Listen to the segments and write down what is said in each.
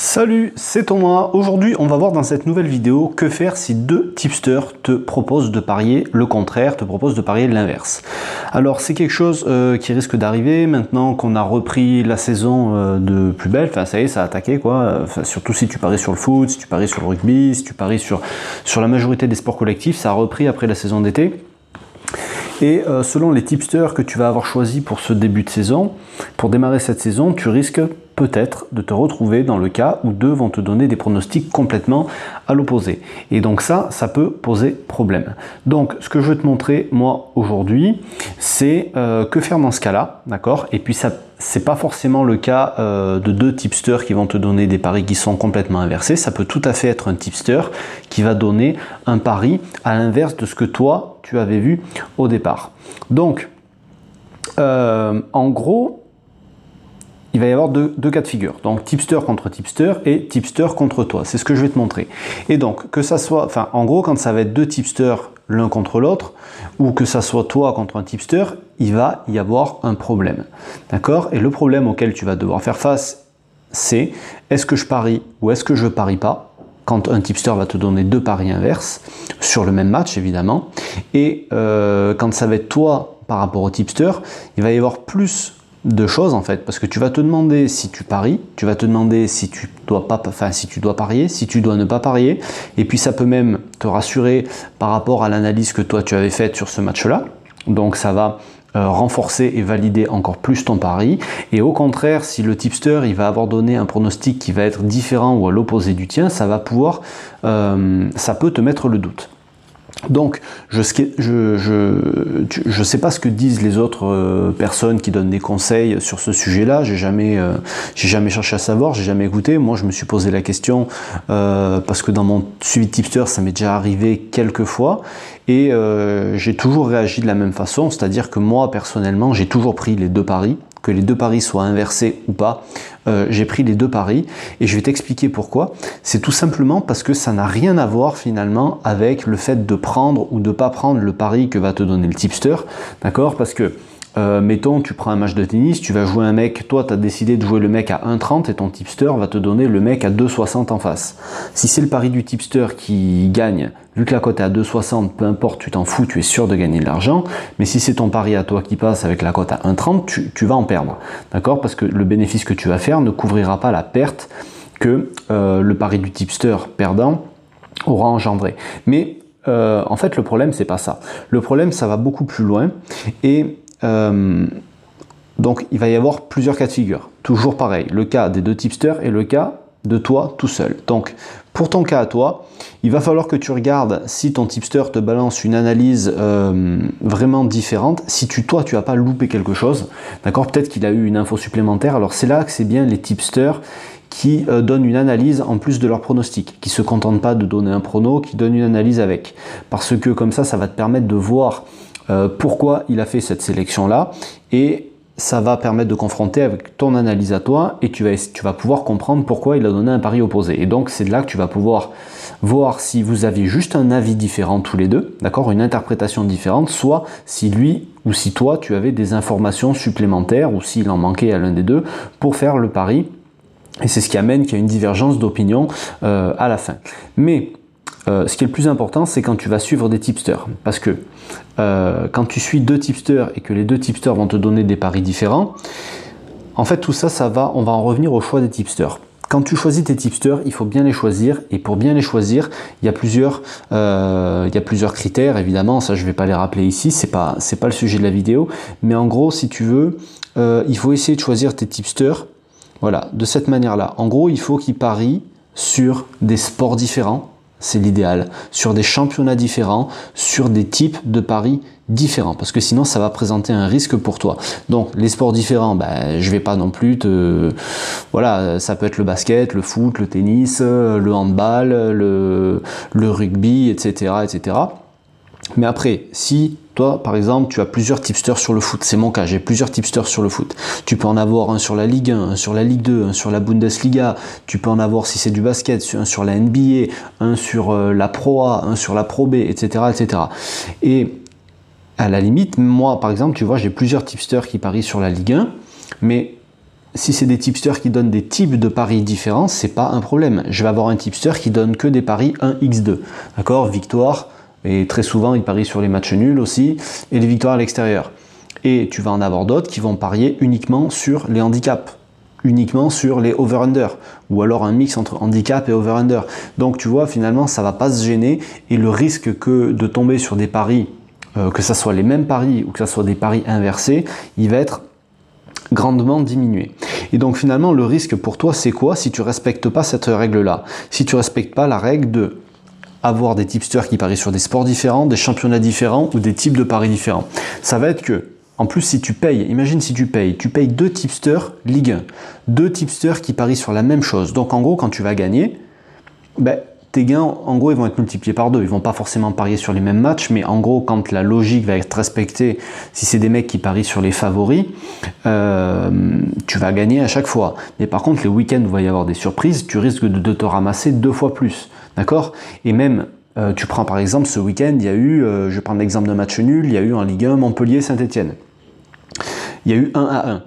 Salut, c'est Thomas. Aujourd'hui, on va voir dans cette nouvelle vidéo que faire si deux tipsters te proposent de parier le contraire, te proposent de parier l'inverse. Alors, c'est quelque chose euh, qui risque d'arriver maintenant qu'on a repris la saison euh, de plus belle. Enfin, ça y est, ça a attaqué quoi. surtout si tu paries sur le foot, si tu paries sur le rugby, si tu paries sur, sur la majorité des sports collectifs, ça a repris après la saison d'été. Et euh, selon les tipsters que tu vas avoir choisi pour ce début de saison, pour démarrer cette saison, tu risques peut-être de te retrouver dans le cas où deux vont te donner des pronostics complètement à l'opposé. Et donc ça, ça peut poser problème. Donc ce que je vais te montrer moi aujourd'hui, c'est euh, que faire dans ce cas-là, d'accord? Et puis ça c'est pas forcément le cas euh, de deux tipsters qui vont te donner des paris qui sont complètement inversés. Ça peut tout à fait être un tipster qui va donner un pari à l'inverse de ce que toi tu avais vu au départ. Donc, euh, en gros, il va y avoir deux, cas de figure. Donc tipster contre tipster et tipster contre toi. C'est ce que je vais te montrer. Et donc, que ça soit, enfin, en gros, quand ça va être deux tipsters l'un contre l'autre, ou que ça soit toi contre un tipster, il va y avoir un problème. D'accord? Et le problème auquel tu vas devoir faire face, c'est est-ce que je parie ou est-ce que je parie pas quand un tipster va te donner deux paris inverses sur le même match évidemment et euh, quand ça va être toi par rapport au tipster il va y avoir plus de choses en fait, parce que tu vas te demander si tu paries, tu vas te demander si tu dois pas, enfin si tu dois parier, si tu dois ne pas parier, et puis ça peut même te rassurer par rapport à l'analyse que toi tu avais faite sur ce match-là. Donc ça va euh, renforcer et valider encore plus ton pari. Et au contraire, si le tipster il va avoir donné un pronostic qui va être différent ou à l'opposé du tien, ça va pouvoir, euh, ça peut te mettre le doute. Donc, je ne sais pas ce que disent les autres euh, personnes qui donnent des conseils sur ce sujet-là. J'ai jamais, euh, jamais cherché à savoir, j'ai jamais écouté. Moi, je me suis posé la question euh, parce que dans mon suivi tipster, ça m'est déjà arrivé quelques fois et j'ai toujours réagi de la même façon. C'est-à-dire que moi, personnellement, j'ai toujours pris les deux paris que les deux paris soient inversés ou pas, euh, j'ai pris les deux paris et je vais t'expliquer pourquoi. C'est tout simplement parce que ça n'a rien à voir finalement avec le fait de prendre ou de pas prendre le pari que va te donner le tipster, d'accord? Parce que euh, mettons, tu prends un match de tennis, tu vas jouer un mec, toi tu as décidé de jouer le mec à 1,30 et ton tipster va te donner le mec à 2,60 en face. Si c'est le pari du tipster qui gagne, vu que la cote est à 2,60, peu importe, tu t'en fous, tu es sûr de gagner de l'argent. Mais si c'est ton pari à toi qui passe avec la cote à 1,30, tu, vas en perdre. D'accord? Parce que le bénéfice que tu vas faire ne couvrira pas la perte que euh, le pari du tipster perdant aura engendré. Mais euh, en fait, le problème, c'est pas ça. Le problème, ça va beaucoup plus loin. Et euh, donc il va y avoir plusieurs cas de figure. Toujours pareil, le cas des deux tipsters et le cas de toi tout seul. Donc pour ton cas à toi, il va falloir que tu regardes si ton tipster te balance une analyse euh, vraiment différente, si tu, toi tu n'as pas loupé quelque chose, d'accord Peut-être qu'il a eu une info supplémentaire. Alors c'est là que c'est bien les tipsters qui euh, donnent une analyse en plus de leur pronostic, qui se contentent pas de donner un prono, qui donnent une analyse avec. Parce que comme ça, ça va te permettre de voir euh, pourquoi il a fait cette sélection-là et ça va permettre de confronter avec ton analyse à toi et tu vas, pouvoir comprendre pourquoi il a donné un pari opposé. Et donc c'est là que tu vas pouvoir voir si vous avez juste un avis différent tous les deux, d'accord, une interprétation différente, soit si lui ou si toi tu avais des informations supplémentaires ou s'il en manquait à l'un des deux pour faire le pari. Et c'est ce qui amène qu'il y a une divergence d'opinion euh, à la fin. Mais euh, ce qui est le plus important, c'est quand tu vas suivre des tipsters. Parce que euh, quand tu suis deux tipsters et que les deux tipsters vont te donner des paris différents, en fait, tout ça, ça va, on va en revenir au choix des tipsters. Quand tu choisis tes tipsters, il faut bien les choisir. Et pour bien les choisir, il y a plusieurs, euh, critères, évidemment. Ça, je ne vais pas les rappeler ici. Pas, c'est pas le sujet de la vidéo. Mais en gros, si tu veux, il faut essayer de choisir tes tipsters. Voilà, de cette manière-là. En gros, il faut qu'ils parient sur des sports différents c'est l'idéal, sur des championnats différents, sur des types de paris différents, parce que sinon ça va présenter un risque pour toi. Donc les sports différents, ben, je vais pas non plus te... Voilà, ça peut être le basket, le foot, le tennis, le handball, le, le rugby, etc., etc. Mais après, si par exemple, tu as plusieurs tipsters sur le foot. C'est mon cas, j'ai plusieurs tipsters sur le foot. Tu peux en avoir un sur la Ligue 1, un sur la Ligue 2, un sur la Bundesliga. Tu peux en avoir, si c'est du basket, un sur la NBA, un sur euh, la Pro A, un sur la Pro B, etc., etc. Et à la limite, moi, par exemple, tu vois, j'ai plusieurs tipsters qui parient sur la Ligue 1, mais si c'est des tipsters qui donnent des types de paris différents, c'est pas un problème. Je vais avoir un tipster qui donne que des paris 1x2. D'accord? Victoire, et très souvent il parie sur les matchs nuls aussi, et les victoires à l'extérieur. Et tu vas en avoir d'autres qui vont parier uniquement sur les handicaps uniquement sur les over-under ou alors un mix entre handicap et over-under. Donc tu vois finalement ça va pas se gêner et le risque que de tomber sur des paris euh, que ce soit les mêmes paris ou que ce soit des paris inversés, il va être grandement diminué. Et donc finalement, le risque pour toi, c'est quoi si tu respectes pas cette règle-là? Si tu respectes pas la règle de avoir des tipsters qui parient sur des sports différents, des championnats différents ou des types de paris différents. Ça va être que, en plus, si tu payes, imagine si tu payes, tu payes deux tipsters Ligue 1, deux tipsters qui parient sur la même chose. Donc en gros, quand tu vas gagner, ben, tes gains, en gros, ils vont être multipliés par deux. Ils vont pas forcément parier sur les mêmes matchs, mais en gros, quand la logique va être respectée, si c'est des mecs qui parient sur les favoris, euh, tu vas gagner à chaque fois. Mais par contre, les week-ends où il va y avoir des surprises, tu risques de, te ramasser deux fois plus. D'accord? Et même, euh, tu prends par exemple ce week-end, il y a eu, euh, je prendre l'exemple d'un match nul, il y a eu en Ligue 1 Montpellier-Saint-Etienne. Il y a eu 1 à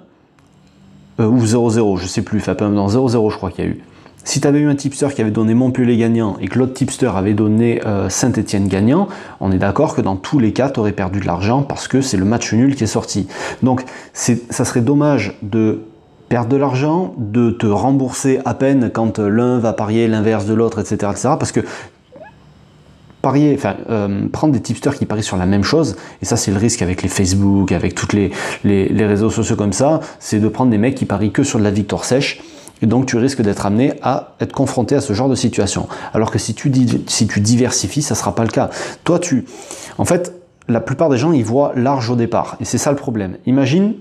1. ou 0-0, je sais plus, enfin, dans 0-0 je crois qu'il y a eu. Si tu avais eu un tipster qui avait donné Montpellier gagnant et que l'autre tipster avait donné euh, Saint-Etienne gagnant, on est d'accord que dans tous les cas, tu aurais perdu de l'argent parce que c'est le match nul qui est sorti. Donc ça serait dommage de perdre de l'argent, de te rembourser à peine quand l'un va parier l'inverse de l'autre, etc., etc. Parce que parier, enfin, euh, prendre des tipsters qui parient sur la même chose, et ça c'est le risque avec les Facebook, avec tous les, les, les réseaux sociaux comme ça, c'est de prendre des mecs qui parient que sur de la victoire sèche, et donc tu risques d'être amené à être confronté à ce genre de situation. Alors que si tu, si tu diversifies, ça ne sera pas le cas. Toi, tu... En fait, la plupart des gens, ils voient large au départ. Et c'est ça le problème. Imagine,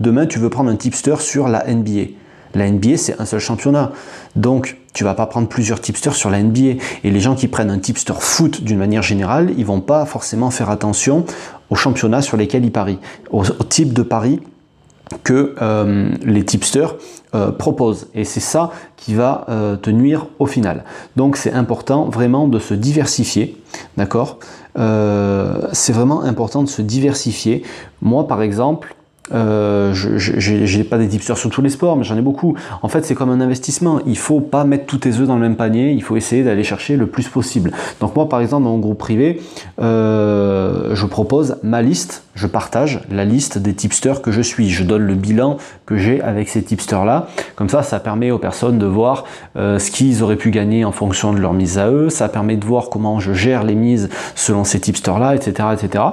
demain, tu veux prendre un tipster sur la NBA. La NBA, c'est un seul championnat. Donc, tu vas pas prendre plusieurs tipsters sur la NBA. Et les gens qui prennent un tipster foot d'une manière générale, ils vont pas forcément faire attention aux championnats sur lesquels ils parient, au, type de pari que euh, les tipsters euh, proposent. Et c'est ça qui va euh, te nuire au final. Donc c'est important vraiment de se diversifier, d'accord? C'est vraiment important de se diversifier. Moi par exemple, euh, je n'ai pas des tipsters sur tous les sports, mais j'en ai beaucoup. En fait, c'est comme un investissement. Il faut pas mettre tous tes œufs dans le même panier. Il faut essayer d'aller chercher le plus possible. Donc moi, par exemple, dans mon groupe privé, euh, je propose ma liste. Je partage la liste des tipsters que je suis. Je donne le bilan que j'ai avec ces tipsters-là. Comme ça, ça permet aux personnes de voir euh, ce qu'ils auraient pu gagner en fonction de leur mise à eux. Ça permet de voir comment je gère les mises selon ces tipsters-là, etc., etc.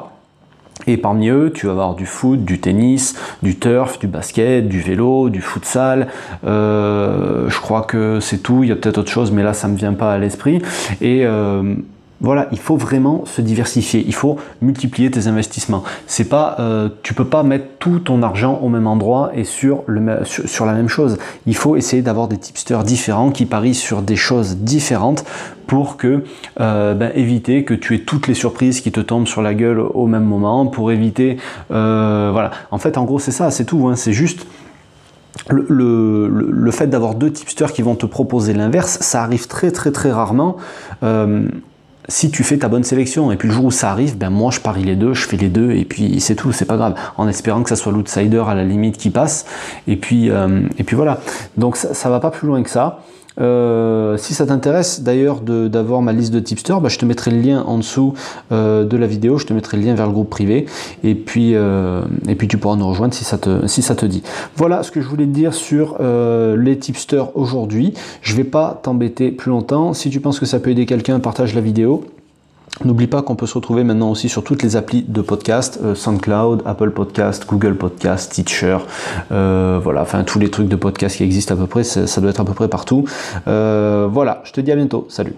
Et parmi eux, tu vas avoir du foot, du tennis, du turf, du basket, du vélo, du futsal. Euh, je crois que c'est tout. Il y a peut-être autre chose, mais là, ça me vient pas à l'esprit. Et euh, voilà, il faut vraiment se diversifier. Il faut multiplier tes investissements. C'est pas, euh, tu peux pas mettre tout ton argent au même endroit et sur, le, sur, la même chose. Il faut essayer d'avoir des tipsters différents qui parient sur des choses différentes pour que euh, ben, éviter que tu aies toutes les surprises qui te tombent sur la gueule au même moment, pour éviter, euh, voilà. En fait, en gros, c'est ça, c'est tout. Hein. c'est juste le, fait d'avoir deux tipsters qui vont te proposer l'inverse, ça arrive très très très rarement. Si tu fais ta bonne sélection et puis le jour où ça arrive, ben moi je parie les deux, je fais les deux et puis c'est tout, c'est pas grave, en espérant que ça soit l'outsider à la limite qui passe et puis euh, et puis voilà. Donc ça, ça va pas plus loin que ça. Euh, si ça t'intéresse d'ailleurs d'avoir ma liste de tipsters, bah, je te mettrai le lien en dessous euh, de la vidéo, je te mettrai le lien vers le groupe privé et puis, euh, et puis tu pourras nous rejoindre si ça, te, si ça te dit. Voilà ce que je voulais te dire sur les tipsters aujourd'hui. Je vais pas t'embêter plus longtemps. Si tu penses que ça peut aider quelqu'un, partage la vidéo. N'oublie pas qu'on peut se retrouver maintenant aussi sur toutes les applis de podcast, euh, SoundCloud, Apple Podcast, Google Podcast, Teacher, euh, voilà, enfin tous les trucs de podcast qui existent à peu près, ça, doit être à peu près partout. Euh, voilà, je te dis à bientôt, salut.